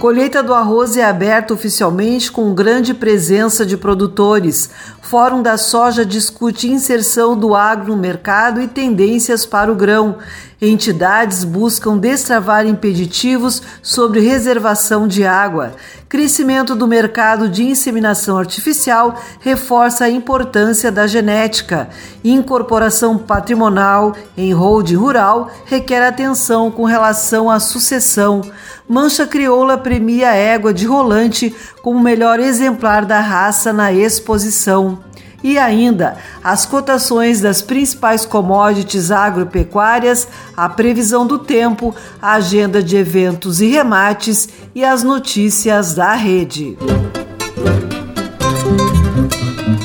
Colheita do arroz é aberta oficialmente com grande presença de produtores. Fórum da Soja discute inserção do agro no mercado e tendências para o grão. Entidades buscam destravar impeditivos sobre reservação de água. Crescimento do mercado de inseminação artificial reforça a importância da genética. Incorporação patrimonial em hold rural requer atenção com relação à sucessão. Mancha Crioula premia égua de rolante como melhor exemplar da raça na exposição. E ainda as cotações das principais commodities agropecuárias, a previsão do tempo, a agenda de eventos e remates e as notícias da rede.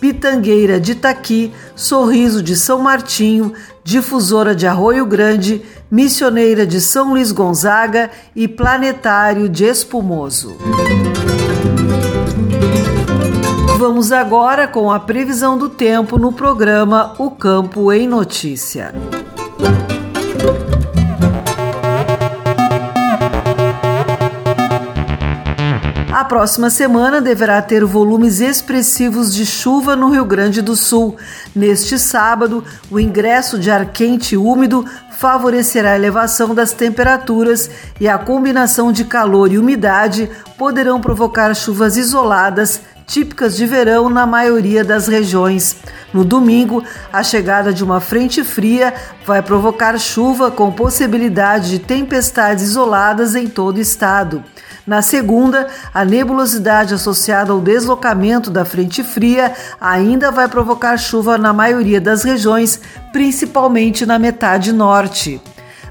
Pitangueira de Itaqui, Sorriso de São Martinho, Difusora de Arroio Grande, Missioneira de São Luís Gonzaga e Planetário de Espumoso. Vamos agora com a previsão do tempo no programa O Campo em Notícia. A próxima semana deverá ter volumes expressivos de chuva no Rio Grande do Sul. Neste sábado, o ingresso de ar quente e úmido favorecerá a elevação das temperaturas e a combinação de calor e umidade poderão provocar chuvas isoladas típicas de verão na maioria das regiões. No domingo, a chegada de uma frente fria vai provocar chuva com possibilidade de tempestades isoladas em todo o estado. Na segunda, a nebulosidade associada ao deslocamento da frente fria ainda vai provocar chuva na maioria das regiões, principalmente na metade norte.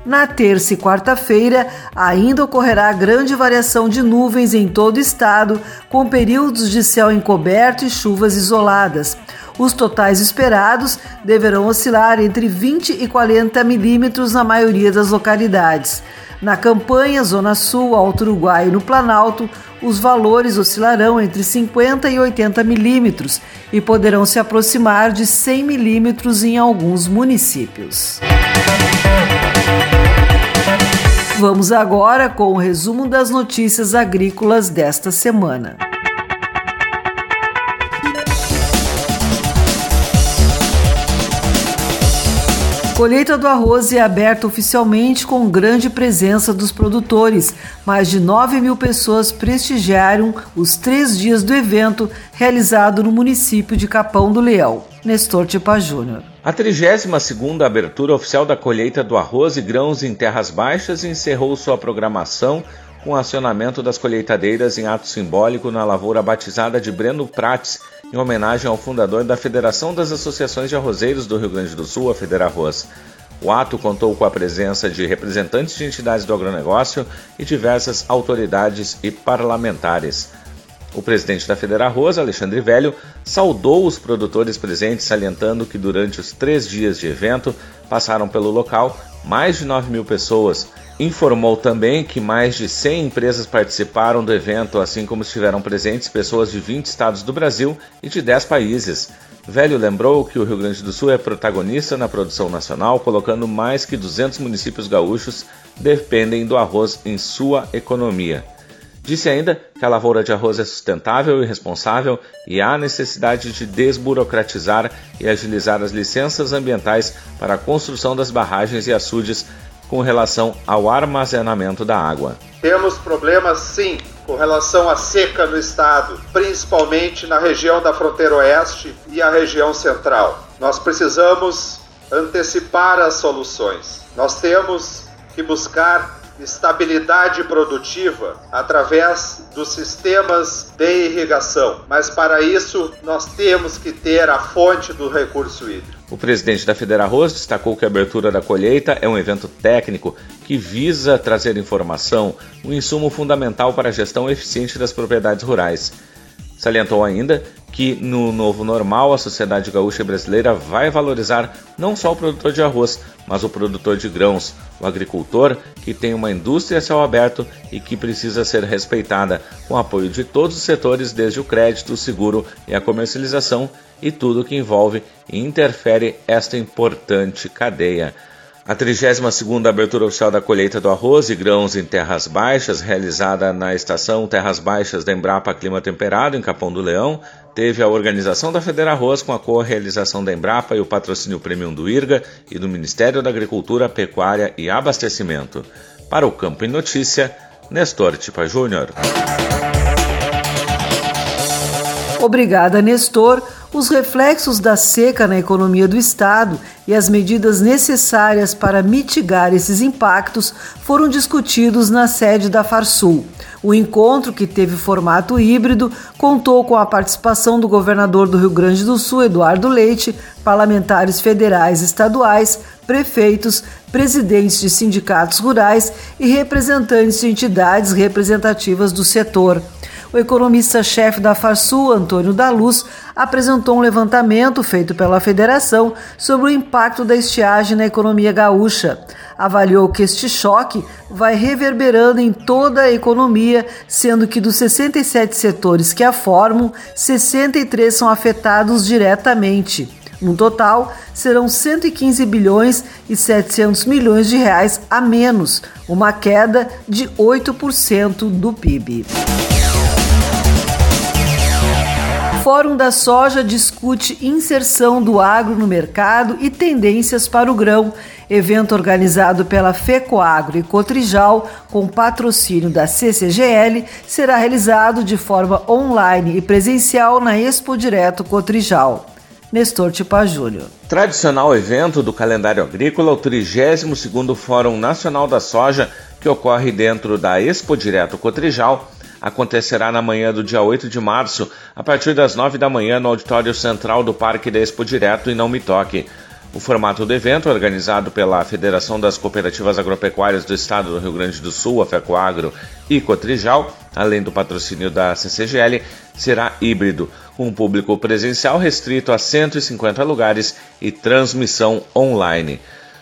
Na terça e quarta-feira, ainda ocorrerá grande variação de nuvens em todo o estado, com períodos de céu encoberto e chuvas isoladas. Os totais esperados deverão oscilar entre 20 e 40 milímetros na maioria das localidades. Na campanha Zona Sul, Alto Uruguai e no Planalto, os valores oscilarão entre 50 e 80 milímetros e poderão se aproximar de 100 milímetros em alguns municípios. Vamos agora com o resumo das notícias agrícolas desta semana. Colheita do arroz é aberta oficialmente com grande presença dos produtores. Mais de 9 mil pessoas prestigiaram os três dias do evento realizado no município de Capão do Leão. Nestor Tipa Júnior. A 32ª abertura oficial da colheita do arroz e grãos em terras baixas encerrou sua programação com acionamento das colheitadeiras em ato simbólico na lavoura batizada de Breno Prates, em homenagem ao fundador da Federação das Associações de Arrozeiros do Rio Grande do Sul, a Federarroz. O ato contou com a presença de representantes de entidades do agronegócio e diversas autoridades e parlamentares. O presidente da Federarroz, Alexandre Velho, saudou os produtores presentes, salientando que durante os três dias de evento passaram pelo local mais de 9 mil pessoas, Informou também que mais de 100 empresas participaram do evento, assim como estiveram presentes pessoas de 20 estados do Brasil e de 10 países. Velho lembrou que o Rio Grande do Sul é protagonista na produção nacional, colocando mais que 200 municípios gaúchos dependem do arroz em sua economia. Disse ainda que a lavoura de arroz é sustentável e responsável e há necessidade de desburocratizar e agilizar as licenças ambientais para a construção das barragens e açudes com relação ao armazenamento da água. Temos problemas sim com relação à seca no estado, principalmente na região da fronteira oeste e a região central. Nós precisamos antecipar as soluções. Nós temos que buscar estabilidade produtiva através dos sistemas de irrigação, mas para isso nós temos que ter a fonte do recurso hídrico. O presidente da Federarroz destacou que a abertura da colheita é um evento técnico que visa trazer informação, um insumo fundamental para a gestão eficiente das propriedades rurais. Salientou ainda que no novo normal a sociedade gaúcha brasileira vai valorizar não só o produtor de arroz, mas o produtor de grãos, o agricultor que tem uma indústria a céu aberto e que precisa ser respeitada, com apoio de todos os setores, desde o crédito, o seguro e a comercialização e tudo que envolve e interfere esta importante cadeia. A 32ª abertura oficial da colheita do arroz e grãos em terras baixas, realizada na estação Terras Baixas da Embrapa Clima Temperado, em Capão do Leão, teve a organização da Federarroz com a co-realização da Embrapa e o patrocínio Premium do IRGA e do Ministério da Agricultura, Pecuária e Abastecimento. Para o Campo em Notícia, Nestor Tipa Júnior. Obrigada, Nestor os reflexos da seca na economia do Estado e as medidas necessárias para mitigar esses impactos foram discutidos na sede da Farsul. O encontro, que teve formato híbrido, contou com a participação do governador do Rio Grande do Sul, Eduardo Leite, parlamentares federais e estaduais, prefeitos, presidentes de sindicatos rurais e representantes de entidades representativas do setor. O economista-chefe da Farsul, Antônio da Luz, apresentou um levantamento feito pela federação sobre o impacto da estiagem na economia gaúcha. Avaliou que este choque vai reverberando em toda a economia, sendo que dos 67 setores que a formam, 63 são afetados diretamente. No total, serão 115 bilhões e 700 milhões de reais a menos, uma queda de 8% do PIB. Fórum da Soja discute inserção do agro no mercado e tendências para o grão. Evento organizado pela FECOAGRO e Cotrijal, com patrocínio da CCGL, será realizado de forma online e presencial na Expo Direto Cotrijal. Nestor Tipa Júnior. Tradicional evento do calendário agrícola, o 32º Fórum Nacional da Soja, que ocorre dentro da Expo Direto Cotrijal, acontecerá na manhã do dia 8 de março, a partir das 9 da manhã, no auditório central do Parque da Expo Direto em Não Me Toque. O formato do evento, organizado pela Federação das Cooperativas Agropecuárias do Estado do Rio Grande do Sul, a FECOAGRO e Cotrijal, além do patrocínio da CCGL, será híbrido, com um público presencial restrito a 150 lugares e transmissão online.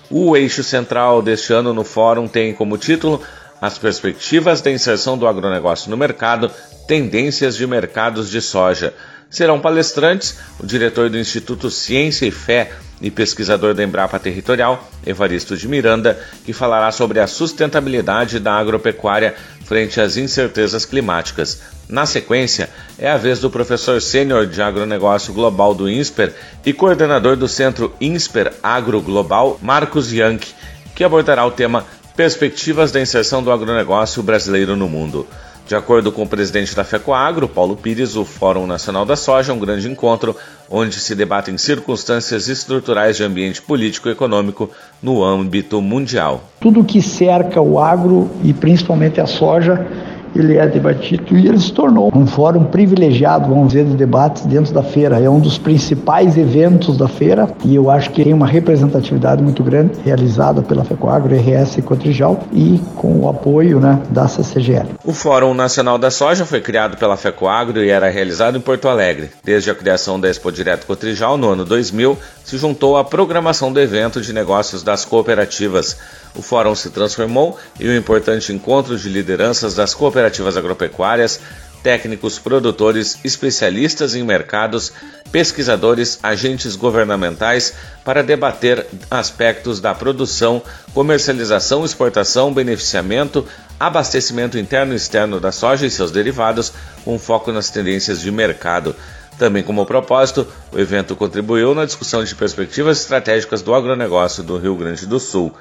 O eixo central deste ano no fórum tem como título as perspectivas da inserção do agronegócio no mercado, tendências de mercados de soja. Serão palestrantes o diretor do Instituto Ciência e Fé, e pesquisador da Embrapa Territorial, Evaristo de Miranda, que falará sobre a sustentabilidade da agropecuária frente às incertezas climáticas. Na sequência, é a vez do professor sênior de agronegócio global do INSPER e coordenador do Centro INSPER Agro Global, Marcos Yankee, que abordará o tema Perspectivas da inserção do agronegócio brasileiro no mundo. De acordo com o presidente da FECOAGRO, Paulo Pires, o Fórum Nacional da Soja é um grande encontro onde se debatem circunstâncias estruturais de ambiente político e econômico no âmbito mundial. Tudo que cerca o agro e principalmente a soja ele é debatido e ele se tornou um fórum privilegiado, vamos dizer, de debates dentro da feira. É um dos principais eventos da feira e eu acho que tem uma representatividade muito grande realizada pela FECOAGRO, RS e Cotrijal e com o apoio né, da CCGL. O Fórum Nacional da Soja foi criado pela FECOAGRO e era realizado em Porto Alegre. Desde a criação da Expo Direto Cotrijal no ano 2000, se juntou à programação do evento de negócios das cooperativas. O fórum se transformou em um importante encontro de lideranças das cooperativas agropecuárias, técnicos, produtores, especialistas em mercados, pesquisadores, agentes governamentais para debater aspectos da produção, comercialização, exportação, beneficiamento, abastecimento interno e externo da soja e seus derivados, com foco nas tendências de mercado. Também como propósito, o evento contribuiu na discussão de perspectivas estratégicas do agronegócio do Rio Grande do Sul.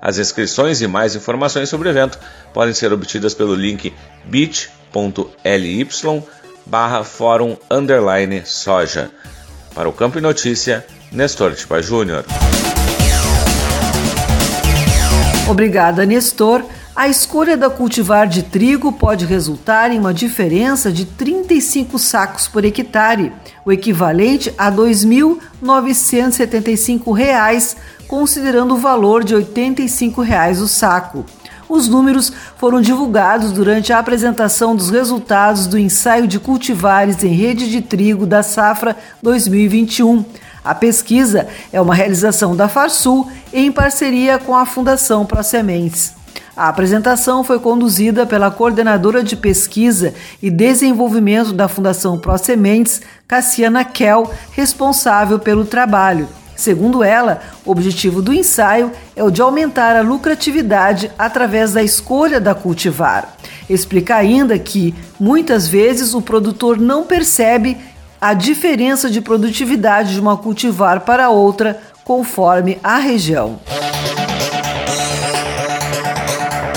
As inscrições e mais informações sobre o evento podem ser obtidas pelo link bit.ly barra fórum underline soja. Para o Campo e Notícia, Nestor Tipa Júnior. Obrigada, Nestor. A escolha da cultivar de trigo pode resultar em uma diferença de 35 sacos por hectare, o equivalente a R$ 2.975, considerando o valor de 85 reais o saco. Os números foram divulgados durante a apresentação dos resultados do ensaio de cultivares em rede de trigo da safra 2021. A pesquisa é uma realização da Farsul em parceria com a Fundação Pro Sementes. A apresentação foi conduzida pela coordenadora de pesquisa e desenvolvimento da Fundação Pro Sementes, Cassiana Kell, responsável pelo trabalho. Segundo ela, o objetivo do ensaio é o de aumentar a lucratividade através da escolha da cultivar. Explica ainda que, muitas vezes, o produtor não percebe a diferença de produtividade de uma cultivar para outra conforme a região.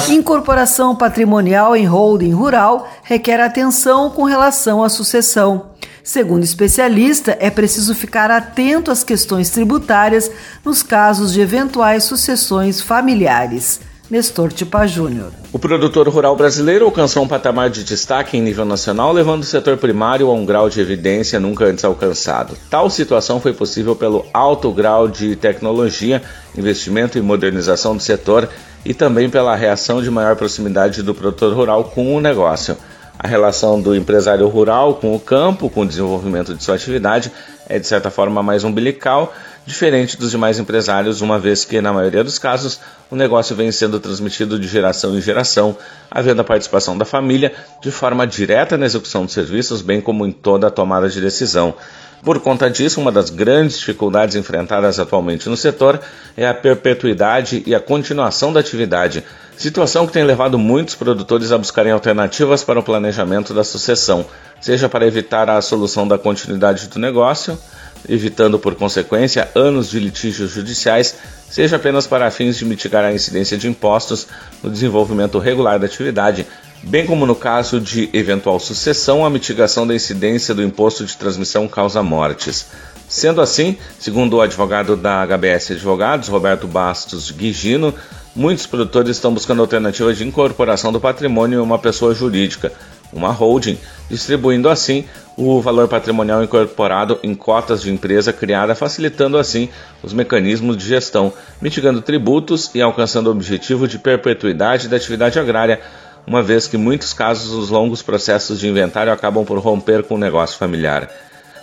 Incorporação patrimonial em holding rural requer atenção com relação à sucessão. Segundo especialista, é preciso ficar atento às questões tributárias nos casos de eventuais sucessões familiares. Nestor Tipa Júnior. O produtor rural brasileiro alcançou um patamar de destaque em nível nacional, levando o setor primário a um grau de evidência nunca antes alcançado. Tal situação foi possível pelo alto grau de tecnologia, investimento e modernização do setor e também pela reação de maior proximidade do produtor rural com o negócio. A relação do empresário rural com o campo, com o desenvolvimento de sua atividade, é de certa forma mais umbilical, diferente dos demais empresários, uma vez que, na maioria dos casos, o negócio vem sendo transmitido de geração em geração, havendo a participação da família de forma direta na execução dos serviços, bem como em toda a tomada de decisão. Por conta disso, uma das grandes dificuldades enfrentadas atualmente no setor é a perpetuidade e a continuação da atividade, situação que tem levado muitos produtores a buscarem alternativas para o planejamento da sucessão, seja para evitar a solução da continuidade do negócio, evitando por consequência anos de litígios judiciais, seja apenas para fins de mitigar a incidência de impostos no desenvolvimento regular da atividade, bem como no caso de eventual sucessão, a mitigação da incidência do imposto de transmissão causa mortes. Sendo assim, segundo o advogado da HBS Advogados, Roberto Bastos Guigino, muitos produtores estão buscando alternativas de incorporação do patrimônio em uma pessoa jurídica, uma holding, distribuindo assim o valor patrimonial incorporado em cotas de empresa criada, facilitando assim os mecanismos de gestão, mitigando tributos e alcançando o objetivo de perpetuidade da atividade agrária uma vez que em muitos casos os longos processos de inventário acabam por romper com o negócio familiar.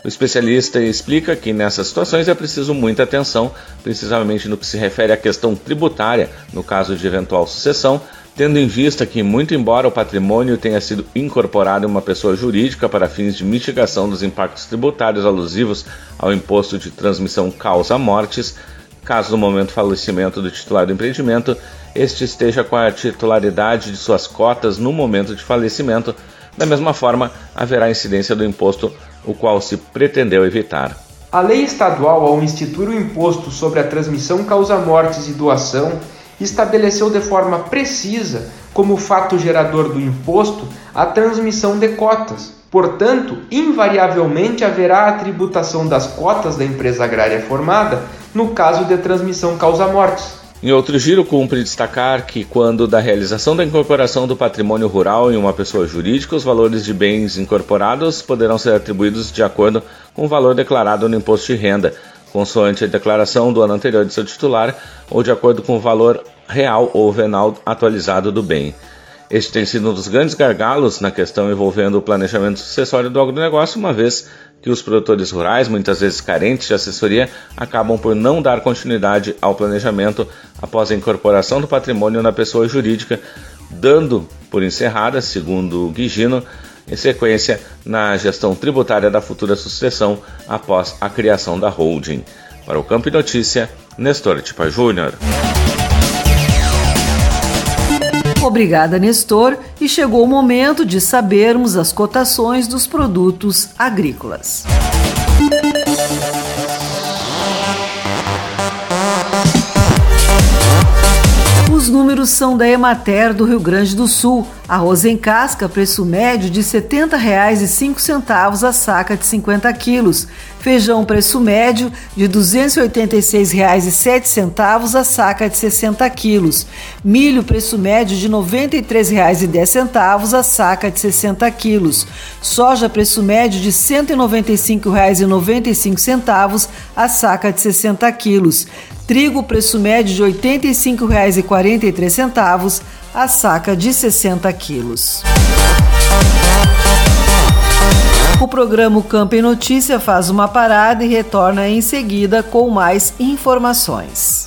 O especialista explica que nessas situações é preciso muita atenção, principalmente no que se refere à questão tributária, no caso de eventual sucessão, tendo em vista que, muito embora o patrimônio tenha sido incorporado em uma pessoa jurídica para fins de mitigação dos impactos tributários alusivos ao imposto de transmissão causa-mortes, caso no momento do falecimento do titular do empreendimento, este esteja com a titularidade de suas cotas no momento de falecimento, da mesma forma haverá incidência do imposto, o qual se pretendeu evitar. A lei estadual ao instituir o imposto sobre a transmissão causa-mortes e doação estabeleceu de forma precisa como fato gerador do imposto a transmissão de cotas. Portanto, invariavelmente haverá a tributação das cotas da empresa agrária formada no caso de transmissão causa-mortes. Em outro giro, cumpre destacar que, quando da realização da incorporação do patrimônio rural em uma pessoa jurídica, os valores de bens incorporados poderão ser atribuídos de acordo com o valor declarado no imposto de renda, consoante a declaração do ano anterior de seu titular ou de acordo com o valor real ou venal atualizado do bem. Este tem sido um dos grandes gargalos na questão envolvendo o planejamento sucessório do agronegócio, uma vez que os produtores rurais, muitas vezes carentes de assessoria, acabam por não dar continuidade ao planejamento após a incorporação do patrimônio na pessoa jurídica, dando por encerrada, segundo o Guigino, em sequência na gestão tributária da futura sucessão após a criação da holding. Para o Campo Notícia, Nestor Tipa Júnior. Obrigada, Nestor, e chegou o momento de sabermos as cotações dos produtos agrícolas. Os números são da Emater do Rio Grande do Sul. Arroz em casca, preço médio de R$ 70,05 a saca de 50 quilos. Feijão, preço médio de R$ 286,07 a saca de 60 quilos. Milho, preço médio de R$ 93,10 a saca de 60 quilos. Soja, preço médio de R$ 195,95 a saca de 60 quilos. Trigo, preço médio de R$ 85,43 a saca de 60 quilos. O programa Campo em Notícia faz uma parada e retorna em seguida com mais informações.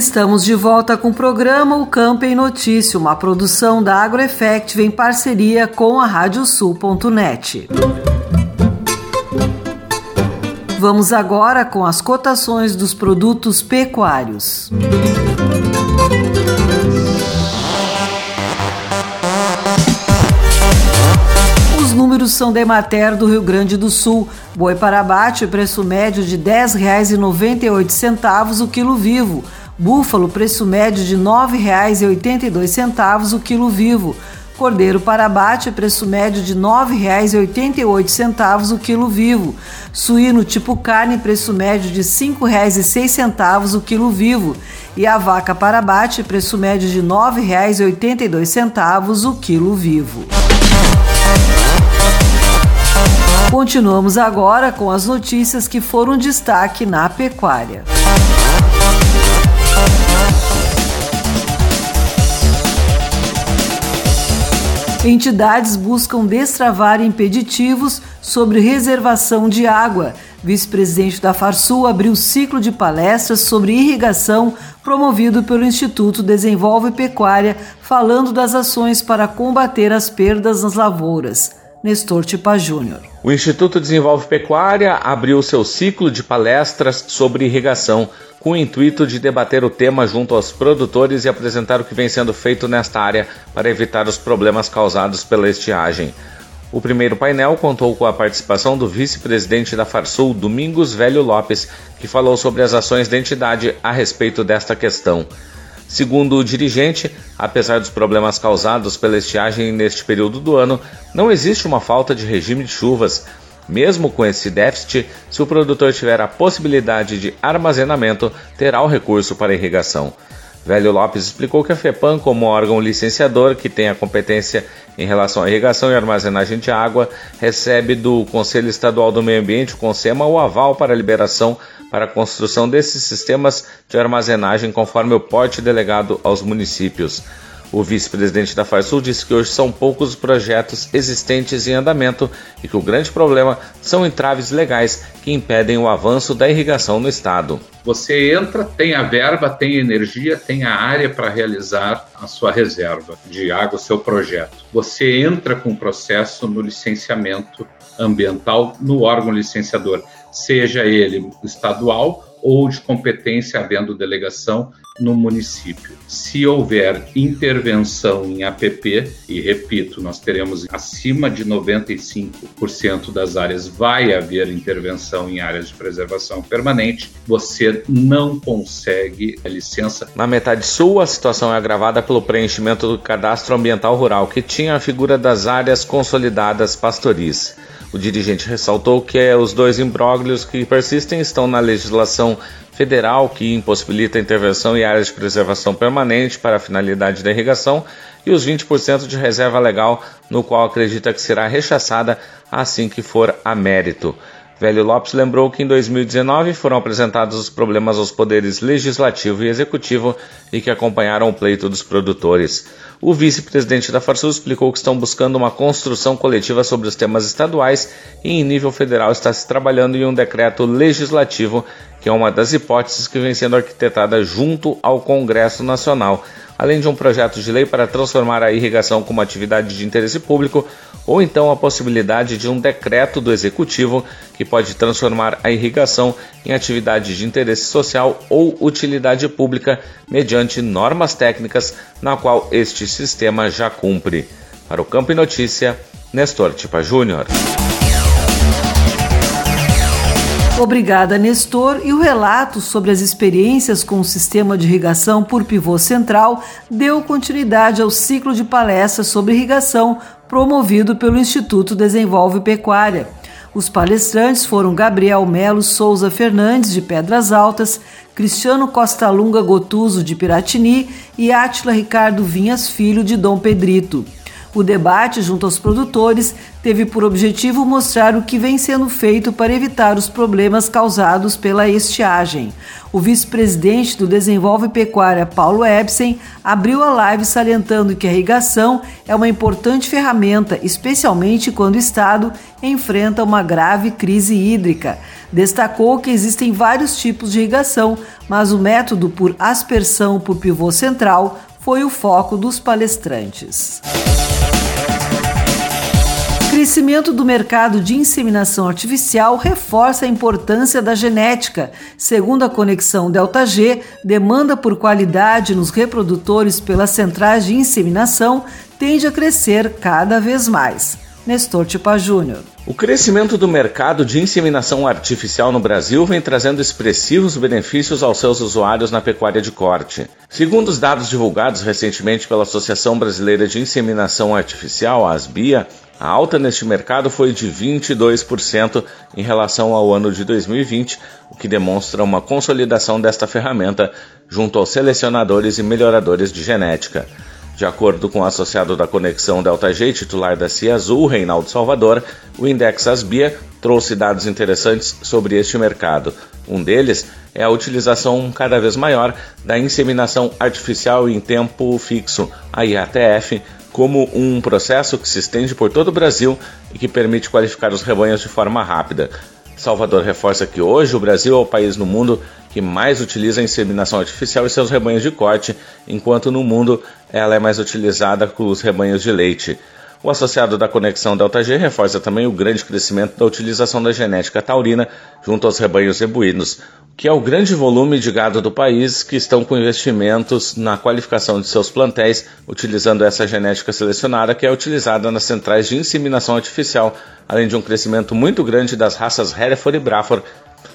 Estamos de volta com o programa O Campo em Notícia, uma produção da AgroEffect em parceria com a Radiosul.net. Vamos agora com as cotações dos produtos pecuários. Os números são da Emater do Rio Grande do Sul. Boi para abate, preço médio de R$ 10,98 o quilo vivo. Búfalo, preço médio de R$ 9,82 o quilo vivo. Cordeiro para abate, preço médio de R$ 9,88 o quilo vivo. Suíno tipo carne, preço médio de R$ 5,06 o quilo vivo. E a vaca para abate, preço médio de R$ 9,82 o quilo vivo. Continuamos agora com as notícias que foram destaque na pecuária. Entidades buscam destravar impeditivos sobre reservação de água. Vice-presidente da Farsul abriu ciclo de palestras sobre irrigação promovido pelo Instituto Desenvolve Pecuária, falando das ações para combater as perdas nas lavouras. Nestor Tipa Júnior. O Instituto Desenvolve Pecuária abriu seu ciclo de palestras sobre irrigação, com o intuito de debater o tema junto aos produtores e apresentar o que vem sendo feito nesta área para evitar os problemas causados pela estiagem. O primeiro painel contou com a participação do vice-presidente da Farsul, Domingos Velho Lopes, que falou sobre as ações da entidade a respeito desta questão. Segundo o dirigente, apesar dos problemas causados pela estiagem neste período do ano, não existe uma falta de regime de chuvas. Mesmo com esse déficit, se o produtor tiver a possibilidade de armazenamento, terá o recurso para irrigação. Velho Lopes explicou que a FEPAM, como órgão licenciador que tem a competência em relação à irrigação e armazenagem de água, recebe do Conselho Estadual do Meio Ambiente, o CONSEMA, o aval para a liberação para a construção desses sistemas de armazenagem conforme o porte delegado aos municípios. O vice-presidente da Farsul disse que hoje são poucos os projetos existentes em andamento e que o grande problema são entraves legais que impedem o avanço da irrigação no estado. Você entra, tem a verba, tem a energia, tem a área para realizar a sua reserva de água, o seu projeto. Você entra com o processo no licenciamento ambiental no órgão licenciador, seja ele estadual ou de competência havendo delegação no município. Se houver intervenção em APP, e repito, nós teremos acima de 95% das áreas vai haver intervenção em áreas de preservação permanente, você não consegue a licença. Na metade sul, a situação é agravada pelo preenchimento do cadastro ambiental rural, que tinha a figura das áreas consolidadas pastoris. O dirigente ressaltou que os dois imbróglios que persistem estão na legislação federal, que impossibilita a intervenção em áreas de preservação permanente para a finalidade da irrigação, e os 20% de reserva legal, no qual acredita que será rechaçada assim que for a mérito. Velho Lopes lembrou que em 2019 foram apresentados os problemas aos poderes legislativo e executivo e que acompanharam o pleito dos produtores. O vice-presidente da Farsul explicou que estão buscando uma construção coletiva sobre os temas estaduais e em nível federal está se trabalhando em um decreto legislativo, que é uma das hipóteses que vem sendo arquitetada junto ao Congresso Nacional além de um projeto de lei para transformar a irrigação como atividade de interesse público, ou então a possibilidade de um decreto do executivo que pode transformar a irrigação em atividade de interesse social ou utilidade pública mediante normas técnicas na qual este sistema já cumpre. Para o Campo e Notícia, Nestor Tipa Júnior. Obrigada, Nestor. E o relato sobre as experiências com o sistema de irrigação por pivô central deu continuidade ao ciclo de palestras sobre irrigação promovido pelo Instituto Desenvolve Pecuária. Os palestrantes foram Gabriel Melo Souza Fernandes, de Pedras Altas, Cristiano Costa Lunga Gotuso, de Piratini e Átila Ricardo Vinhas Filho, de Dom Pedrito. O debate junto aos produtores teve por objetivo mostrar o que vem sendo feito para evitar os problemas causados pela estiagem. O vice-presidente do Desenvolve Pecuária, Paulo Ebsen, abriu a live salientando que a irrigação é uma importante ferramenta, especialmente quando o Estado enfrenta uma grave crise hídrica. Destacou que existem vários tipos de irrigação, mas o método por aspersão por pivô central foi o foco dos palestrantes crescimento do mercado de inseminação artificial reforça a importância da genética. Segundo a conexão Delta G, demanda por qualidade nos reprodutores pelas centrais de inseminação tende a crescer cada vez mais. Nestor Tipa Júnior. O crescimento do mercado de inseminação artificial no Brasil vem trazendo expressivos benefícios aos seus usuários na pecuária de corte. Segundo os dados divulgados recentemente pela Associação Brasileira de Inseminação Artificial, a ASBIA, a alta neste mercado foi de 22% em relação ao ano de 2020, o que demonstra uma consolidação desta ferramenta junto aos selecionadores e melhoradores de genética. De acordo com o associado da Conexão Delta G, titular da Cia Azul, Reinaldo Salvador, o Index Asbia trouxe dados interessantes sobre este mercado. Um deles é a utilização cada vez maior da inseminação artificial em tempo fixo, a IATF, como um processo que se estende por todo o Brasil e que permite qualificar os rebanhos de forma rápida. Salvador reforça que hoje o Brasil é o país no mundo que mais utiliza a inseminação artificial em seus rebanhos de corte, enquanto no mundo ela é mais utilizada com os rebanhos de leite. O associado da Conexão Delta G reforça também o grande crescimento da utilização da genética taurina junto aos rebanhos zebuínos, que é o grande volume de gado do país que estão com investimentos na qualificação de seus plantéis, utilizando essa genética selecionada que é utilizada nas centrais de inseminação artificial, além de um crescimento muito grande das raças Hereford e Braford,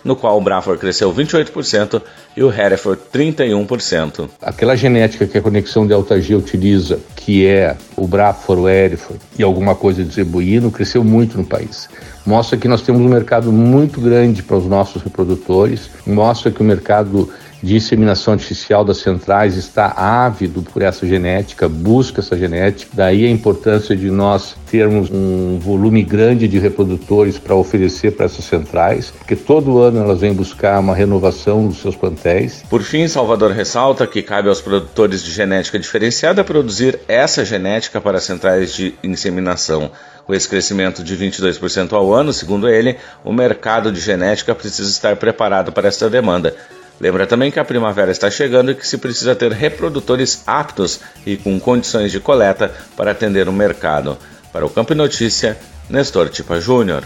no qual o Braford cresceu 28% e o Hereford 31%. Aquela genética que a Conexão Delta G utiliza, que é o Braford, o Hereford e alguma coisa de zebuíno, cresceu muito no país mostra que nós temos um mercado muito grande para os nossos reprodutores, mostra que o mercado de inseminação artificial das centrais está ávido por essa genética, busca essa genética. Daí a importância de nós termos um volume grande de reprodutores para oferecer para essas centrais, porque todo ano elas vêm buscar uma renovação dos seus plantéis. Por fim, Salvador ressalta que cabe aos produtores de genética diferenciada produzir essa genética para centrais de inseminação. Com esse crescimento de 22% ao ano, segundo ele, o mercado de genética precisa estar preparado para esta demanda. Lembra também que a primavera está chegando e que se precisa ter reprodutores aptos e com condições de coleta para atender o mercado. Para o Campo Notícia, Nestor Tipa Júnior.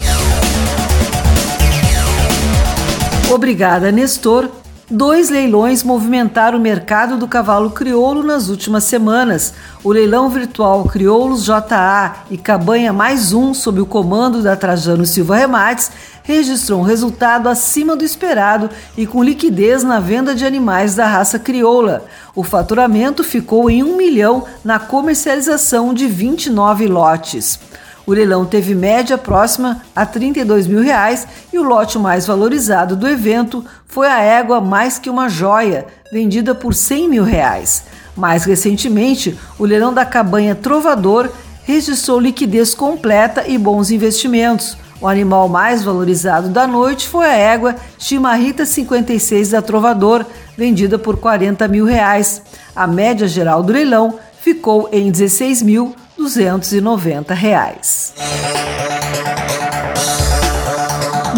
Obrigada, Nestor. Dois leilões movimentaram o mercado do cavalo crioulo nas últimas semanas. O leilão virtual Crioulos JA e Cabanha Mais Um, sob o comando da Trajano Silva Remates, registrou um resultado acima do esperado e com liquidez na venda de animais da raça crioula. O faturamento ficou em um milhão na comercialização de 29 lotes. O leilão teve média próxima a 32 mil reais e o lote mais valorizado do evento foi a égua Mais Que Uma Joia, vendida por 100 mil reais. Mais recentemente, o leilão da cabanha Trovador registrou liquidez completa e bons investimentos. O animal mais valorizado da noite foi a égua Chimarrita 56 da Trovador, vendida por 40 mil reais. A média geral do leilão ficou em 16 mil 290 reais.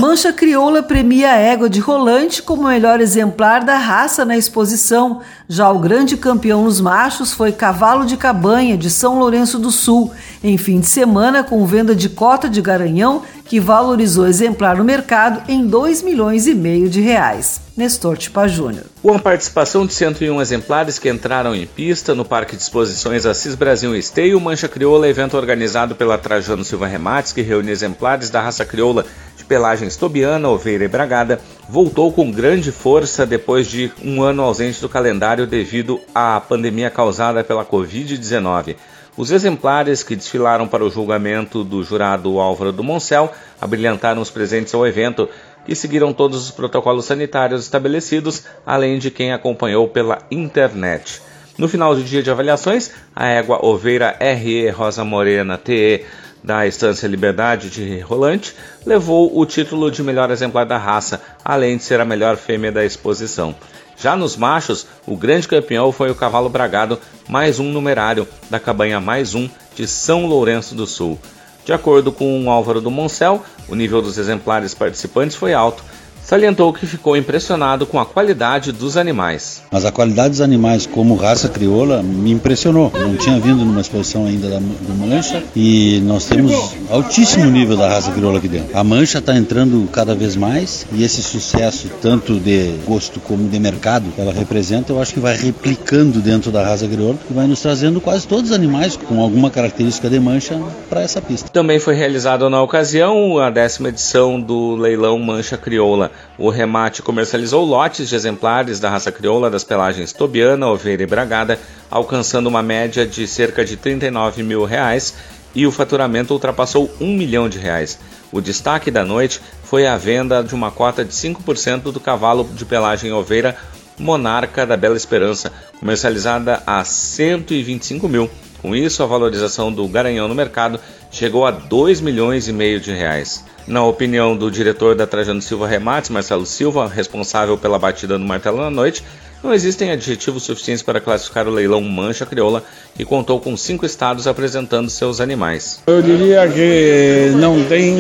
Mancha Crioula premia a égua de rolante como melhor exemplar da raça na exposição. Já o grande campeão nos machos foi Cavalo de Cabanha, de São Lourenço do Sul, em fim de semana com venda de cota de garanhão que valorizou exemplar no mercado em 2 milhões e meio de reais. Nestor Tipa Júnior. Com a participação de 101 exemplares que entraram em pista no Parque de Exposições Assis Brasil Esteio, Mancha Crioula, evento organizado pela Trajano Silva Remates, que reúne exemplares da raça crioula de pelagens tobiana, oveira e bragada, voltou com grande força depois de um ano ausente do calendário devido à pandemia causada pela Covid-19. Os exemplares que desfilaram para o julgamento do jurado Álvaro do Moncel abrilhantaram os presentes ao evento, que seguiram todos os protocolos sanitários estabelecidos, além de quem acompanhou pela internet. No final do dia de avaliações, a égua Oveira RE Rosa Morena TE da Estância Liberdade de Rolante levou o título de melhor exemplar da raça, além de ser a melhor fêmea da exposição. Já nos machos, o grande campeão foi o cavalo bragado mais um numerário da cabanha mais um de São Lourenço do Sul. De acordo com o Álvaro do Moncel, o nível dos exemplares participantes foi alto, salientou que ficou impressionado com a qualidade dos animais. Mas a qualidade dos animais como raça crioula me impressionou. Não tinha vindo numa exposição ainda da, do Mancha e nós temos altíssimo nível da raça crioula aqui dentro. A Mancha está entrando cada vez mais e esse sucesso, tanto de gosto como de mercado que ela representa, eu acho que vai replicando dentro da raça crioula e vai nos trazendo quase todos os animais com alguma característica de mancha para essa pista. Também foi realizado na ocasião a décima edição do leilão Mancha Crioula. O remate comercializou lotes de exemplares da raça crioula das pelagens tobiana, oveira e bragada, alcançando uma média de cerca de 39 mil reais e o faturamento ultrapassou um milhão de reais. O destaque da noite foi a venda de uma cota de 5% do cavalo de pelagem oveira Monarca da Bela Esperança, comercializada a 125 mil. Com isso, a valorização do garanhão no mercado chegou a 2 milhões e meio de reais. Na opinião do diretor da Trajano Silva Remates, Marcelo Silva, responsável pela batida do martelo na noite, não existem adjetivos suficientes para classificar o leilão Mancha Crioula, que contou com cinco estados apresentando seus animais. Eu diria que não tem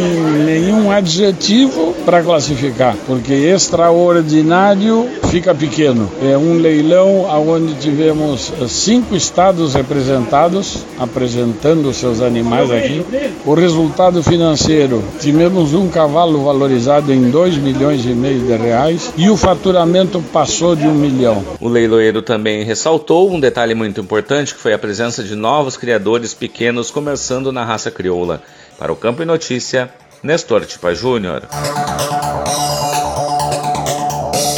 nenhum adjetivo para classificar, porque extraordinário fica pequeno. É um leilão onde tivemos cinco estados representados apresentando seus animais aqui. O resultado financeiro, tivemos um cavalo valorizado em 2 milhões e meio de reais e o faturamento passou de um milhão. O leiloeiro também ressaltou um detalhe muito importante que foi a presença de novos criadores pequenos começando na raça crioula. Para o Campo e Notícia, Nestor Tipa Júnior.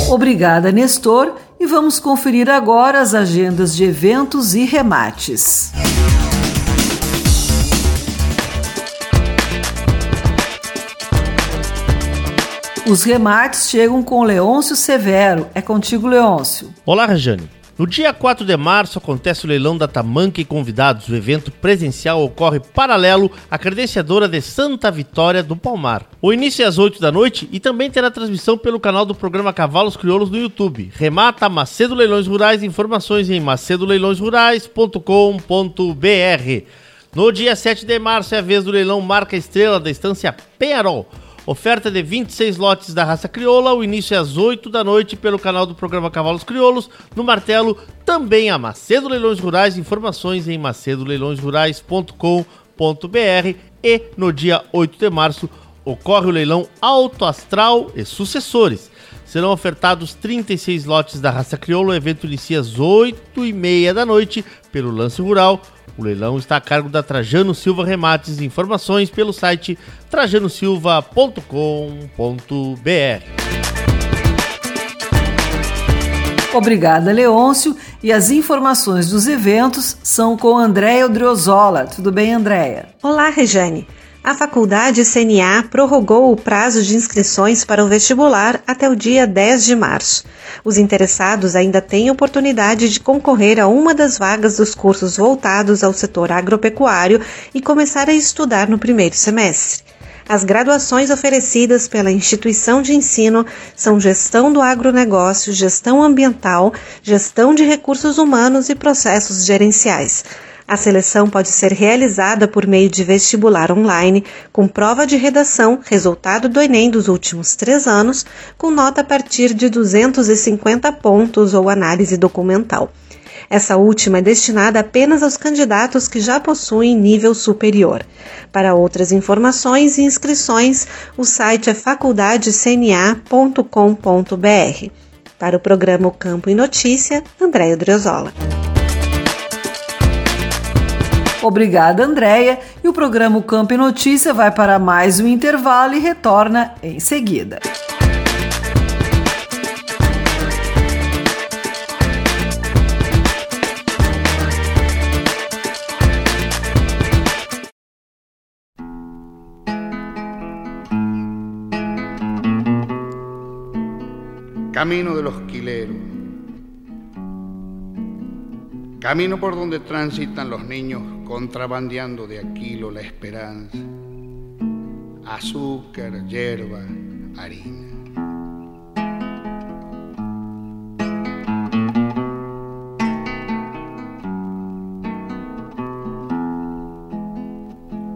Obrigada, Nestor, e vamos conferir agora as agendas de eventos e remates. Os remates chegam com Leôncio Severo. É contigo, Leôncio. Olá, Rejane. No dia 4 de março acontece o leilão da Tamanca e convidados. O evento presencial ocorre paralelo à credenciadora de Santa Vitória do Palmar. O início é às 8 da noite e também terá transmissão pelo canal do programa Cavalos Crioulos no YouTube. Remata Macedo Leilões Rurais, informações em macedoleilõesrurais.com.br. No dia 7 de março é a vez do leilão Marca Estrela da Estância Penharol. Oferta de 26 lotes da raça crioula, o início é às 8 da noite pelo canal do programa Cavalos Crioulos, no Martelo, também a Macedo Leilões Rurais, informações em macedoleilõesrurais.com.br e no dia 8 de março ocorre o leilão Alto Astral e Sucessores. Serão ofertados 36 lotes da raça crioula, o evento inicia às 8 e meia da noite pelo Lance Rural, o leilão está a cargo da Trajano Silva Remates. Informações pelo site trajanosilva.com.br. Obrigada, Leôncio. E as informações dos eventos são com Andréia Odriozola. Tudo bem, Andréia? Olá, Rejane. A faculdade CNA prorrogou o prazo de inscrições para o vestibular até o dia 10 de março. Os interessados ainda têm oportunidade de concorrer a uma das vagas dos cursos voltados ao setor agropecuário e começar a estudar no primeiro semestre. As graduações oferecidas pela instituição de ensino são Gestão do Agronegócio, Gestão Ambiental, Gestão de Recursos Humanos e Processos Gerenciais. A seleção pode ser realizada por meio de vestibular online, com prova de redação, resultado do Enem dos últimos três anos, com nota a partir de 250 pontos ou análise documental. Essa última é destinada apenas aos candidatos que já possuem nível superior. Para outras informações e inscrições, o site é faculdadecna.com.br. Para o programa o Campo e Notícia, Andréia Driozola. Obrigada, Andréia. E o programa Campo e Notícia vai para mais um intervalo e retorna em seguida. Camino de los quileros. Camino por donde transitan los niños contrabandeando de Aquilo la esperanza, azúcar, hierba, harina.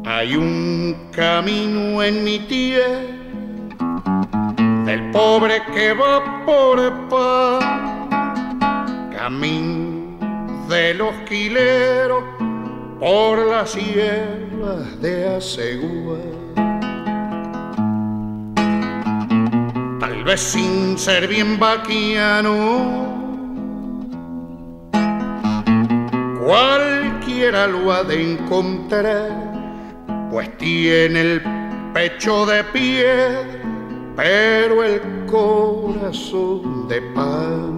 Hay un camino en mi tierra del pobre que va por pan, camino de los quileros por las sierras de Asegúa. Tal vez sin ser bien vaquiano, cualquiera lo ha de encontrar, pues tiene el pecho de piedra, pero el corazón de pan.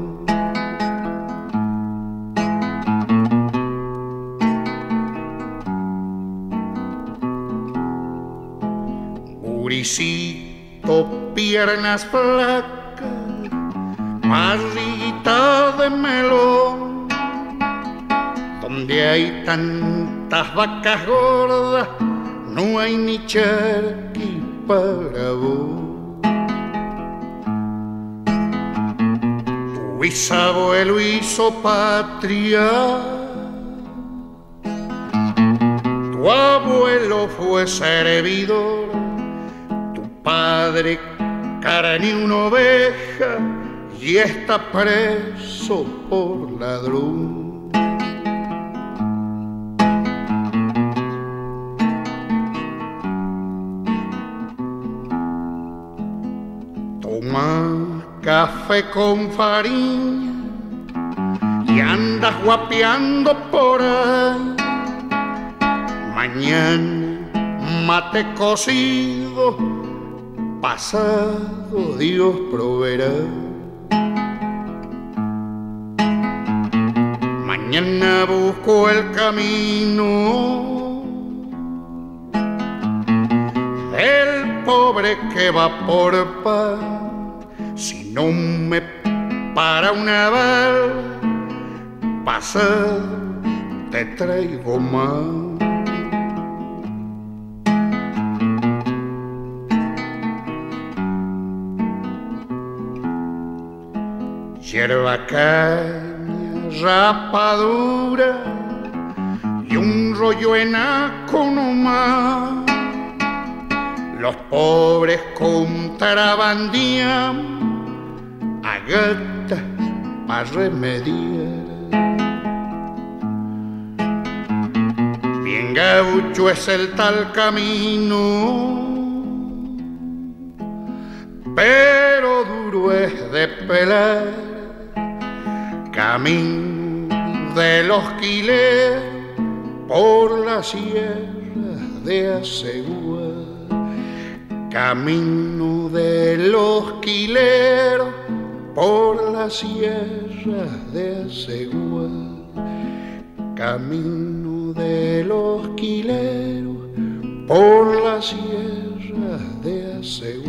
Buricito, piernas flacas, barriguita de melón, donde hay tantas vacas gordas, no hay ni charqui para vos. Tu bisabuelo hizo patria, tu abuelo fue servidor, padre cara ni una oveja y está preso por ladrón. Toma café con farina y andas guapeando por ahí. Mañana mate cocido, pasado Dios proveerá. Mañana busco el camino el pobre que va por paz. Si no me para una bala, pasa, te traigo más. Hierba caña, rapadura y un rollo enaco nomás. Los pobres contrabandían a gatas para remediar. Bien gaucho es el tal camino, pero duro es de pelar. Camino de los quiles por la sierra de Asegúa. Camino de los quileros por la sierra de Asegúa. Camino de los quileros por la sierra de Asegúa.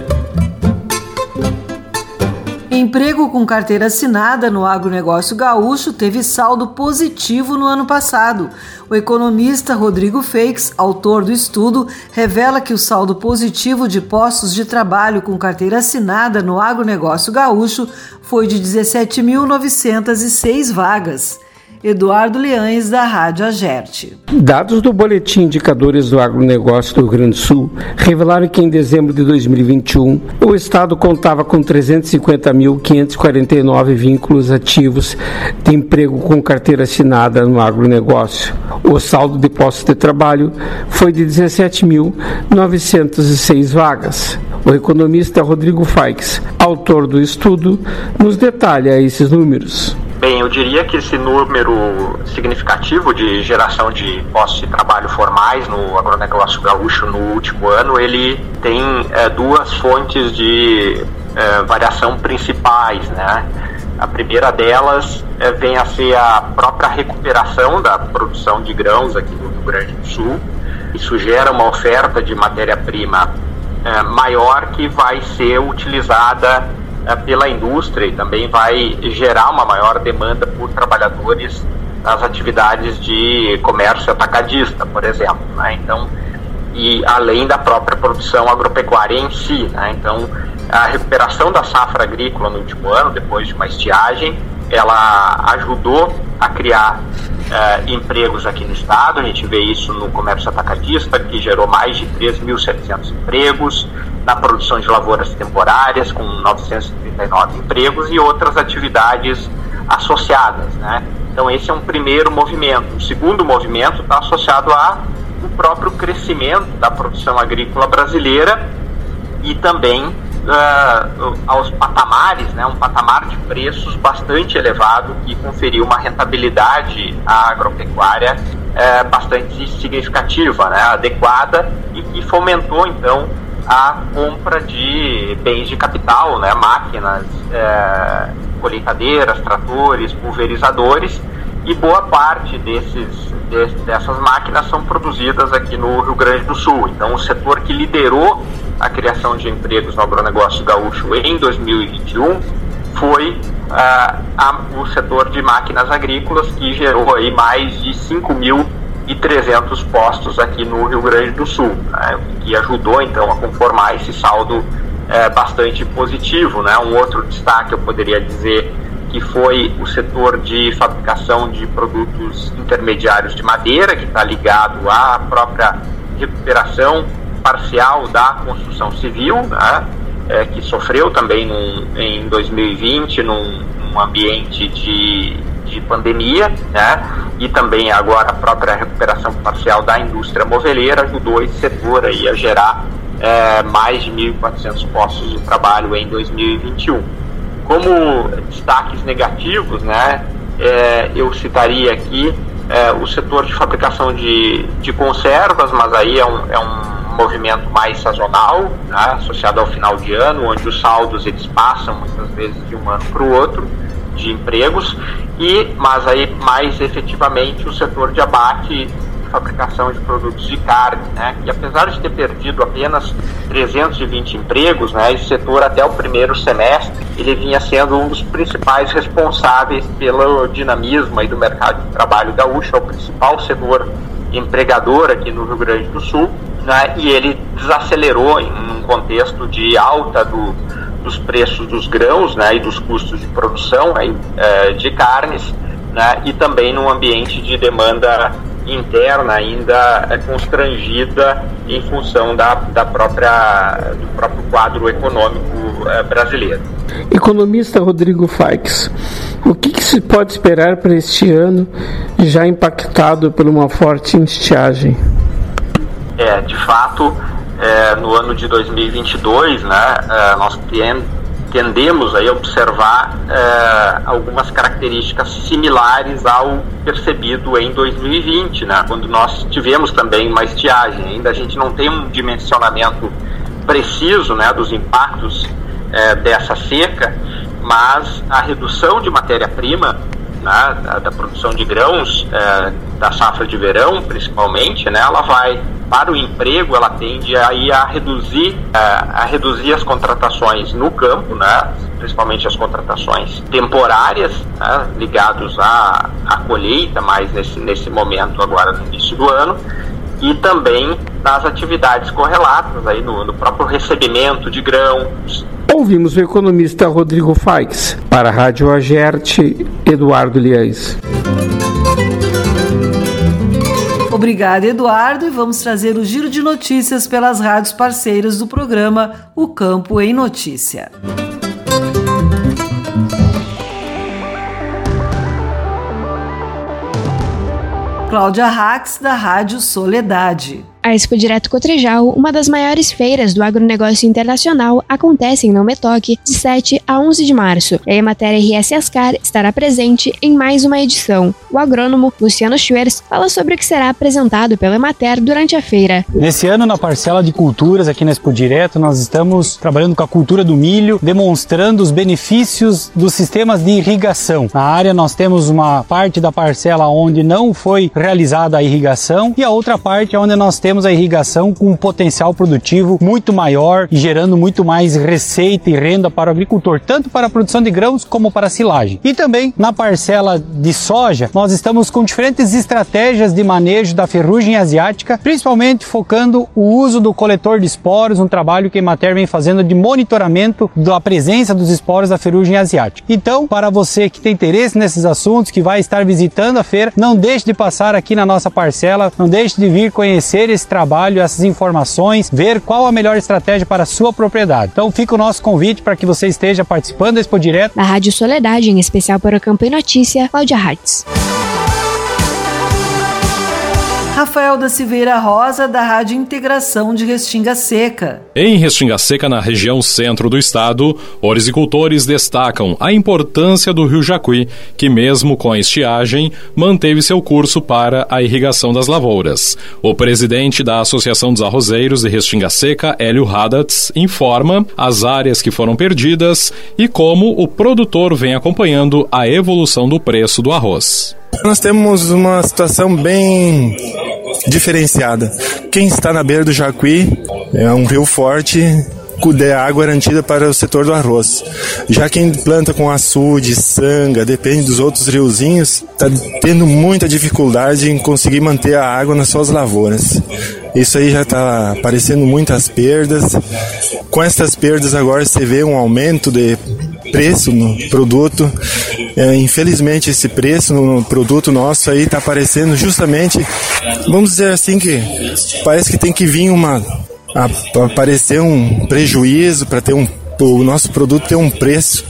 Emprego com carteira assinada no agronegócio gaúcho teve saldo positivo no ano passado. O economista Rodrigo Feix, autor do estudo, revela que o saldo positivo de postos de trabalho com carteira assinada no agronegócio gaúcho foi de 17.906 vagas. Eduardo Leães, da Rádio Agerte. Dados do Boletim Indicadores do Agronegócio do Rio Grande do Sul revelaram que em dezembro de 2021 o Estado contava com 350.549 vínculos ativos de emprego com carteira assinada no agronegócio. O saldo de postos de trabalho foi de 17.906 vagas. O economista Rodrigo Faix, autor do estudo, nos detalha esses números. Bem, eu diria que esse número significativo de geração de postos de trabalho formais no agronegócio gaúcho no último ano, ele tem é, duas fontes de é, variação principais, né? A primeira delas é, vem a ser a própria recuperação da produção de grãos aqui no Rio Grande do Sul. Isso gera uma oferta de matéria-prima maior que vai ser utilizada pela indústria e também vai gerar uma maior demanda por trabalhadores nas atividades de comércio atacadista, por exemplo. Né? Então, e além da própria produção agropecuária em si. Né? Então, a recuperação da safra agrícola no último ano, depois de uma estiagem, ela ajudou a criar uh, empregos aqui no estado. A gente vê isso no comércio atacadista, que gerou mais de 3.700 empregos, na produção de lavouras temporárias, com 939 empregos, e outras atividades associadas. Né? Então, esse é um primeiro movimento. O segundo movimento está associado ao próprio crescimento da produção agrícola brasileira e também uh, aos patamares, né, um patamar de preços bastante elevado que conferiu uma rentabilidade à agropecuária uh, bastante significativa, né, adequada e que fomentou então a compra de bens de capital, né, máquinas, uh, colheitadeiras, tratores, pulverizadores e boa parte desses, dessas máquinas são produzidas aqui no Rio Grande do Sul. Então, o setor que liderou a criação de empregos no agronegócio gaúcho em 2021 foi uh, a, o setor de máquinas agrícolas, que gerou aí mais de 5.300 postos aqui no Rio Grande do Sul, né, que ajudou então a conformar esse saldo uh, bastante positivo. Né? Um outro destaque eu poderia dizer que foi o setor de fabricação de produtos intermediários de madeira, que está ligado à própria recuperação parcial da construção civil, né, é, que sofreu também num, em 2020 num, num ambiente de, de pandemia, né, e também agora a própria recuperação parcial da indústria moveleira ajudou esse setor aí a gerar é, mais de 1.400 postos de trabalho em 2021. Como destaques negativos, né, é, eu citaria aqui é, o setor de fabricação de, de conservas, mas aí é um, é um movimento mais sazonal, né, associado ao final de ano, onde os saldos eles passam muitas vezes de um ano para o outro de empregos. E mas aí mais efetivamente o setor de abate fabricação de produtos de carne, né, que apesar de ter perdido apenas 320 empregos, né, esse setor até o primeiro semestre ele vinha sendo um dos principais responsáveis pelo dinamismo aí do mercado de trabalho gaúcho, é o principal setor empregador aqui no Rio Grande do Sul, né, e ele desacelerou em um contexto de alta do, dos preços dos grãos né, e dos custos de produção aí, é, de carnes, né, e também num ambiente de demanda interna ainda é constrangida em função da, da própria, do próprio quadro econômico é, brasileiro. Economista Rodrigo Faix, o que, que, se pode esperar para este ano, já impactado por uma forte estiagem? É, de fato, é, no ano de 2022, né, é, nós tendemos aí a observar é, algumas características similares ao percebido em 2020, né, quando nós tivemos também uma estiagem. Ainda a gente não tem um dimensionamento preciso né, dos impactos é, dessa seca, mas a redução de matéria-prima né, da, da, produção de grãos, é, da safra de verão principalmente, né, ela vai para o emprego, ela tende aí a reduzir, é, a reduzir as contratações no campo, né, principalmente as contratações temporárias, né, ligados à, à colheita, mais nesse, nesse momento agora no início do ano, e também nas atividades correlatas, aí no, no próprio recebimento de grãos, Ouvimos o economista Rodrigo Faix. Para a Rádio Agerte, Eduardo Liães. Obrigada, Eduardo, e vamos trazer o giro de notícias pelas rádios parceiras do programa O Campo em Notícia. Cláudia Rax, da Rádio Soledade. A Expo Direto Cotrijal, uma das maiores feiras do agronegócio internacional, acontece em Não Metoque de 7 a 11 de março. E a Emater RS Ascar estará presente em mais uma edição. O agrônomo Luciano Schwerz fala sobre o que será apresentado pela Emater durante a feira. Nesse ano, na parcela de culturas aqui na Expo Direto, nós estamos trabalhando com a cultura do milho, demonstrando os benefícios dos sistemas de irrigação. Na área, nós temos uma parte da parcela onde não foi realizada a irrigação e a outra parte onde nós temos teremos a irrigação com um potencial produtivo muito maior e gerando muito mais receita e renda para o agricultor, tanto para a produção de grãos como para a silagem. E também na parcela de soja, nós estamos com diferentes estratégias de manejo da ferrugem asiática, principalmente focando o uso do coletor de esporos, um trabalho que a Emater vem fazendo de monitoramento da presença dos esporos da ferrugem asiática. Então, para você que tem interesse nesses assuntos, que vai estar visitando a feira, não deixe de passar aqui na nossa parcela, não deixe de vir conhecer esse trabalho, essas informações, ver qual a melhor estratégia para a sua propriedade. Então, fica o nosso convite para que você esteja participando da Expo Direto. Da Rádio Soledade, em especial para o Campo e Notícia, Cláudia Hartz. Rafael da Silveira Rosa, da Rádio Integração de Restinga Seca. Em Restinga Seca, na região centro do estado, horticultores destacam a importância do rio Jacuí, que mesmo com a estiagem, manteve seu curso para a irrigação das lavouras. O presidente da Associação dos Arrozeiros de Restinga Seca, Hélio Hadatz, informa as áreas que foram perdidas e como o produtor vem acompanhando a evolução do preço do arroz. Nós temos uma situação bem diferenciada. Quem está na beira do Jacuí é um rio forte, der água garantida para o setor do arroz. Já quem planta com açude, sanga, depende dos outros riozinhos, está tendo muita dificuldade em conseguir manter a água nas suas lavouras. Isso aí já está aparecendo muitas perdas. Com essas perdas agora você vê um aumento de preço no produto. É, infelizmente esse preço no produto nosso aí está aparecendo justamente, vamos dizer assim que parece que tem que vir uma aparecer um prejuízo para ter um o nosso produto ter um preço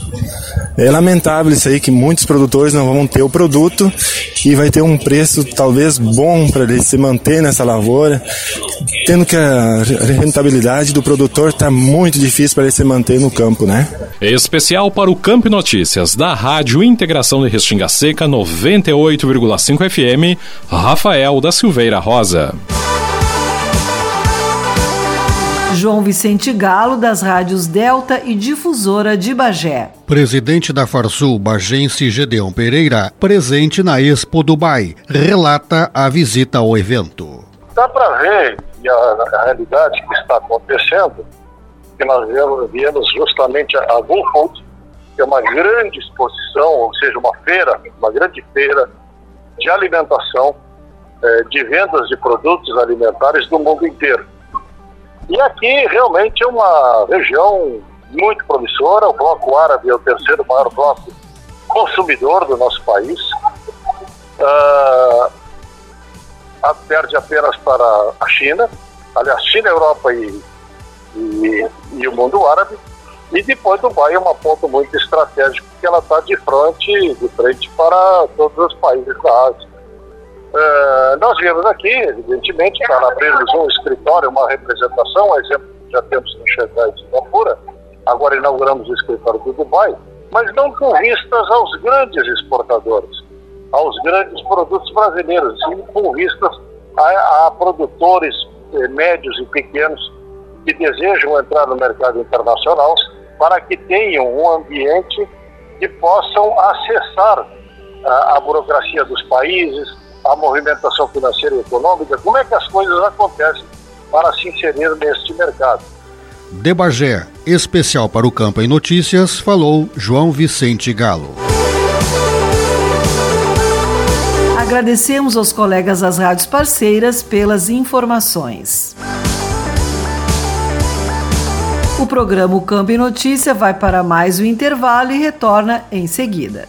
é lamentável isso aí que muitos produtores não vão ter o produto e vai ter um preço talvez bom para ele se manter nessa lavoura, tendo que a rentabilidade do produtor está muito difícil para ele se manter no campo, né? Especial para o Campo Notícias da Rádio Integração de Restinga Seca 98,5 FM, Rafael da Silveira Rosa. João Vicente Galo, das rádios Delta e Difusora de Bagé. Presidente da Farsul Bagense Gedeon Pereira, presente na Expo Dubai, relata a visita ao evento. Dá para ver e a, a, realidade que está acontecendo, que nós viemos, viemos justamente a, Gulfood, que é uma grande exposição, ou seja, uma feira, uma grande feira de alimentação, eh, de vendas de produtos alimentares do mundo inteiro. E aqui realmente é uma região muito promissora. O Bloco Árabe é o terceiro maior bloco consumidor do nosso país. Uh, perde apenas para a China, aliás, China, Europa e, e, e o mundo árabe. E depois Dubai é uma ponta muito estratégica, porque ela está de frente, de frente para todos os países da Ásia. Uh, nós viemos aqui, evidentemente, para abrirmos um escritório, uma representação, exemplo já temos no Xangai de Singapura, agora inauguramos o escritório do Dubai, mas não com vistas aos grandes exportadores, aos grandes produtos brasileiros, sim com vistas a, a produtores eh, médios e pequenos que desejam entrar no mercado internacional para que tenham um ambiente que possam acessar a, a burocracia dos países, a movimentação financeira e econômica, como é que as coisas acontecem para se inserir neste mercado. De Bagé, especial para o Campo em Notícias, falou João Vicente Galo. Agradecemos aos colegas das rádios parceiras pelas informações. O programa o Campo em Notícia vai para mais um intervalo e retorna em seguida.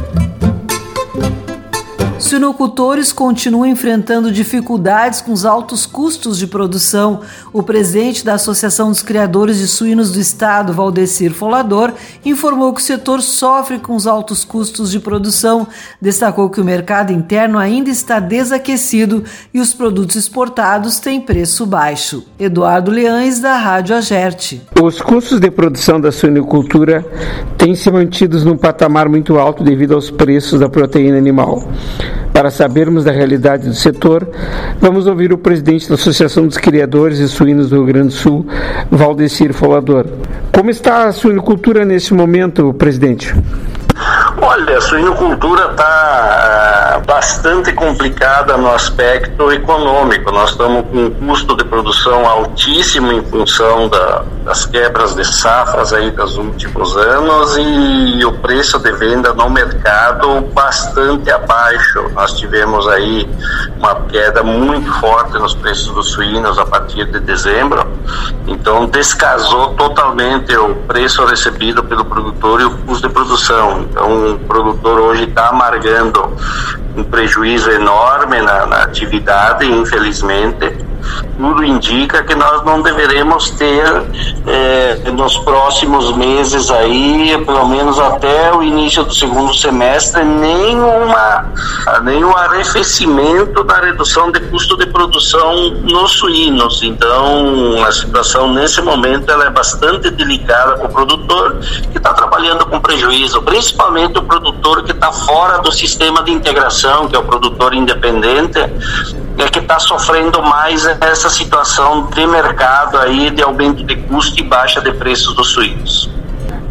Suinocultores continuam enfrentando dificuldades com os altos custos de produção. O presidente da Associação dos Criadores de Suínos do Estado, Valdecir Folador, informou que o setor sofre com os altos custos de produção. Destacou que o mercado interno ainda está desaquecido e os produtos exportados têm preço baixo. Eduardo Leães, da Rádio Agerte. Os custos de produção da suinocultura têm se mantidos num patamar muito alto devido aos preços da proteína animal. Para sabermos da realidade do setor, vamos ouvir o presidente da Associação dos Criadores de Suínos do Rio Grande do Sul, Valdecir Folador. Como está a suinocultura nesse momento, presidente? Olha, a suinocultura está bastante complicada no aspecto econômico. Nós estamos com um custo de produção altíssimo em função da, das quebras de safras aí dos últimos anos e o preço de venda no mercado bastante abaixo. Nós tivemos aí uma queda muito forte nos preços dos suínos a partir de dezembro, então descasou totalmente o preço recebido pelo produtor e o custo de produção. Então produtor hoje está amargando um prejuízo enorme na, na atividade, infelizmente tudo indica que nós não deveremos ter é, nos próximos meses aí, pelo menos até o início do segundo semestre, nenhuma, nenhum arrefecimento da redução de custo de produção nos suínos. Então, a situação nesse momento ela é bastante delicada para o produtor que está trabalhando com prejuízo, principalmente o produtor que está fora do sistema de integração, que é o produtor independente, está sofrendo mais essa situação de mercado aí de aumento de custo e baixa de preços dos suínos.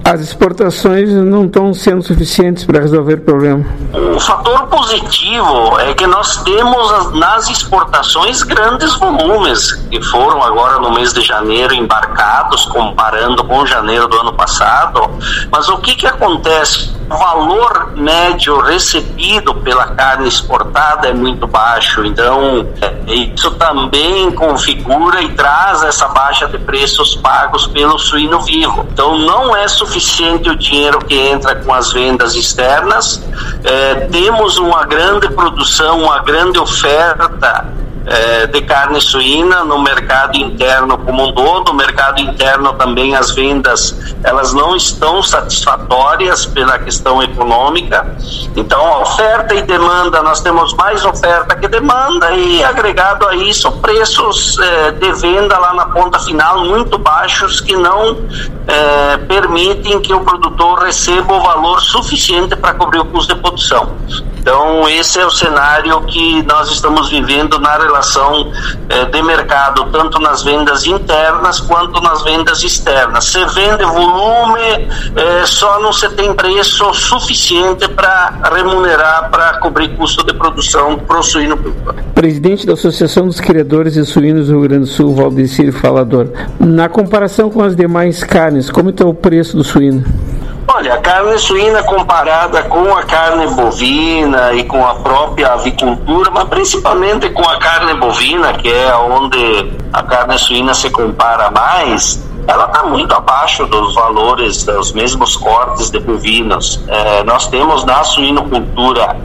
As exportações não estão sendo suficientes para resolver o problema. O fator positivo é que nós temos nas exportações grandes volumes que foram agora no mês de janeiro embarcados, comparando com janeiro do ano passado. Mas o que, que acontece? O valor médio recebido pela carne exportada é muito baixo, então isso também configura e traz essa baixa de preços pagos pelo suíno vivo. Então não é suficiente o dinheiro que entra com as vendas externas. É, temos uma grande produção, uma grande oferta é, de carne suína no mercado interno como um todo. Mercado interno também as vendas elas não estão satisfatórias pela questão econômica. Então, oferta e demanda, nós temos mais oferta que demanda e agregado a isso preços é, de venda lá na ponta final muito baixos que não é, permitem que o produtor receba o valor suficiente para cobrir o custo de produção. Então, esse é o cenário que nós estamos vivendo na relação eh, de mercado, tanto nas vendas internas quanto nas vendas externas. Se vende volume, eh, só não se tem preço suficiente para remunerar, para cobrir custo de produção para o suíno. Presidente da Associação dos Criadores de Suínos do Rio Grande do Sul, Valdecir Falador. Na comparação com as demais carnes, como está o preço do suíno? Olha, a carne suína comparada com a carne bovina e com a própria avicultura, mas principalmente com a carne bovina, que é onde a carne suína se compara mais, ela está muito abaixo dos valores dos mesmos cortes de bovinos. É, nós temos na suinocultura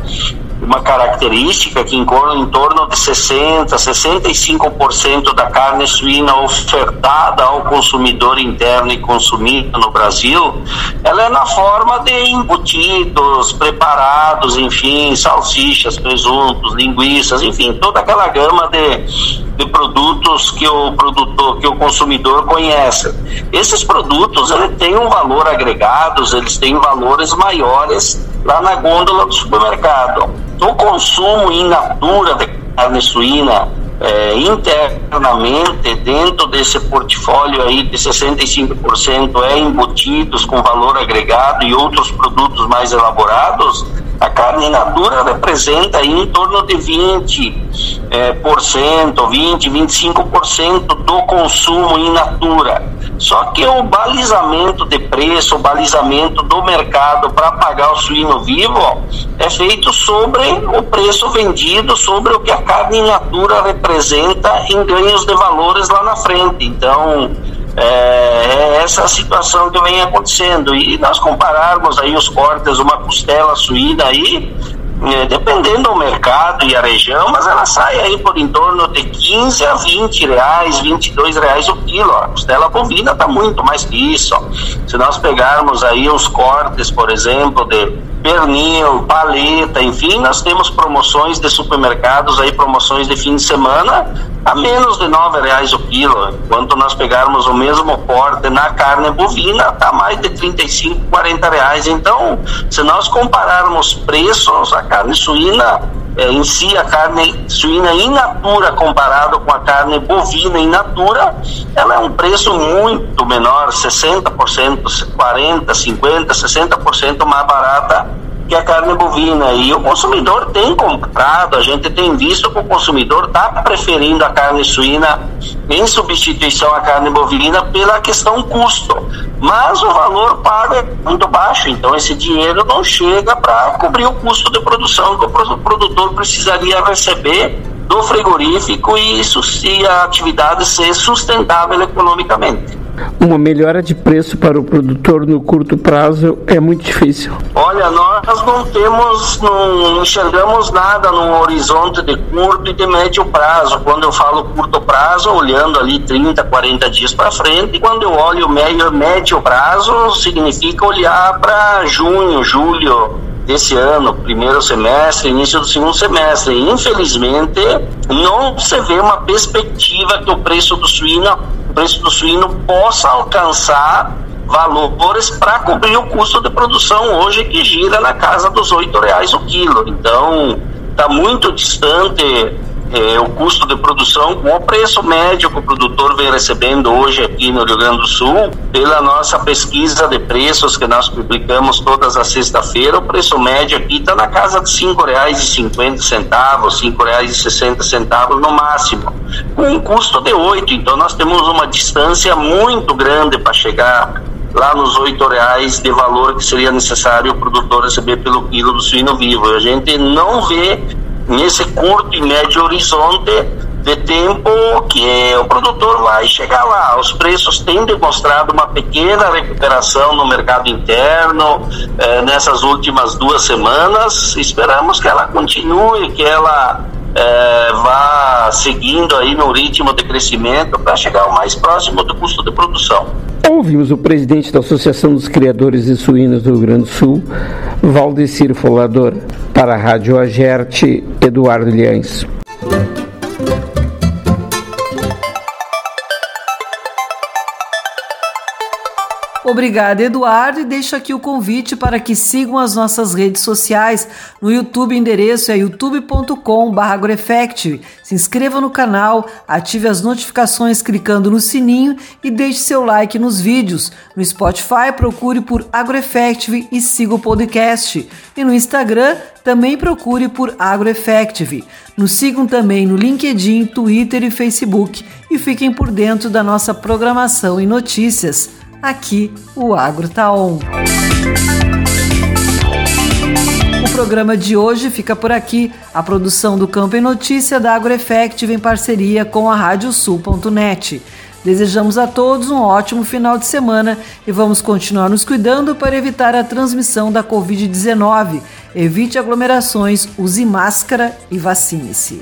uma característica que em, em torno de 60, 65% da carne suína ofertada ao consumidor interno e consumida no Brasil, ela é na forma de embutidos, preparados, enfim, salsichas, presuntos, linguiças, enfim, toda aquela gama de, de produtos que o produtor, que o consumidor conhece. Esses produtos, eles têm um valor agregado, eles têm valores maiores lá na gôndola do supermercado o consumo in natura de carne suína é, internamente dentro desse portfólio aí de 65% é embutidos com valor agregado e outros produtos mais elaborados, a carne natura representa aí em torno de 20 é, por cento, 20, 25% do consumo in natura. Só que o balizamento de preço, o balizamento do mercado para pagar o suíno vivo é feito sobre o preço vendido, sobre o que a carne in natura representa em ganhos de valores lá na frente. Então, é, é essa situação que vem acontecendo. E nós compararmos aí os cortes, uma costela suína aí, é, dependendo do mercado e a região, mas ela sai aí por em torno de 15 a 20 reais, 22 reais o quilo. A costela bovina está muito mais que isso. Se nós pegarmos aí os cortes, por exemplo, de pernil, paleta, enfim, nós temos promoções de supermercados aí, promoções de fim de semana a menos de nove reais o quilo. Enquanto nós pegarmos o mesmo corte na carne bovina, está mais de 35, 40 reais. Então, se nós compararmos preços, a carne suína é, em si, a carne suína in natura comparado com a carne bovina in natura, ela é um preço muito menor, 60%, 40%, 50%, 60% mais barata que a carne bovina. E o consumidor tem comprado, a gente tem visto que o consumidor está preferindo a carne suína em substituição à carne bovina pela questão custo. Mas o valor pago é muito baixo, então esse dinheiro não chega para cobrir o custo de produção que o produtor precisaria receber do frigorífico e isso se a atividade ser sustentável economicamente. Uma melhora de preço para o produtor no curto prazo é muito difícil. Olha, nós não temos, não enxergamos nada no horizonte de curto e de médio prazo. Quando eu falo curto prazo, olhando ali 30, 40 dias para frente, quando eu olho médio, médio prazo, significa olhar para junho, julho, desse ano, primeiro semestre, início do segundo semestre. Infelizmente, não se vê uma perspectiva que o preço do suíno, preço do suíno possa alcançar valores para cobrir o custo de produção hoje que gira na casa dos oito reais o quilo. Então, está muito distante é, o custo de produção com o preço médio que o produtor vem recebendo hoje aqui no Rio Grande do Sul, pela nossa pesquisa de preços que nós publicamos todas as sexta-feira, o preço médio aqui está na casa de reais e sessenta centavos no máximo, com um custo de oito. Então nós temos uma distância muito grande para chegar lá nos oito reais de valor que seria necessário o produtor receber pelo quilo do suíno vivo. A gente não vê nesse curto e médio horizonte de tempo que o produtor vai chegar lá. Os preços têm demonstrado uma pequena recuperação no mercado interno eh, nessas últimas duas semanas. Esperamos que ela continue, que ela eh, vá seguindo aí no ritmo de crescimento para chegar o mais próximo do custo de produção. Ouvimos o presidente da Associação dos Criadores de Suínos do Rio Grande do Sul, Valdecir Folador, para a Rádio Agerte, Eduardo Liães. Obrigada, Eduardo, e deixo aqui o convite para que sigam as nossas redes sociais. No YouTube, o endereço é youtube.com/agroeffective. Se inscreva no canal, ative as notificações clicando no sininho e deixe seu like nos vídeos. No Spotify, procure por AgroEffective e siga o podcast. E no Instagram, também procure por AgroEffective. Nos sigam também no LinkedIn, Twitter e Facebook e fiquem por dentro da nossa programação e notícias. Aqui, o Agro Tá On. O programa de hoje fica por aqui. A produção do Campo em Notícia da AgroEffective em parceria com a Radiosul.net. Desejamos a todos um ótimo final de semana e vamos continuar nos cuidando para evitar a transmissão da Covid-19. Evite aglomerações, use máscara e vacine-se.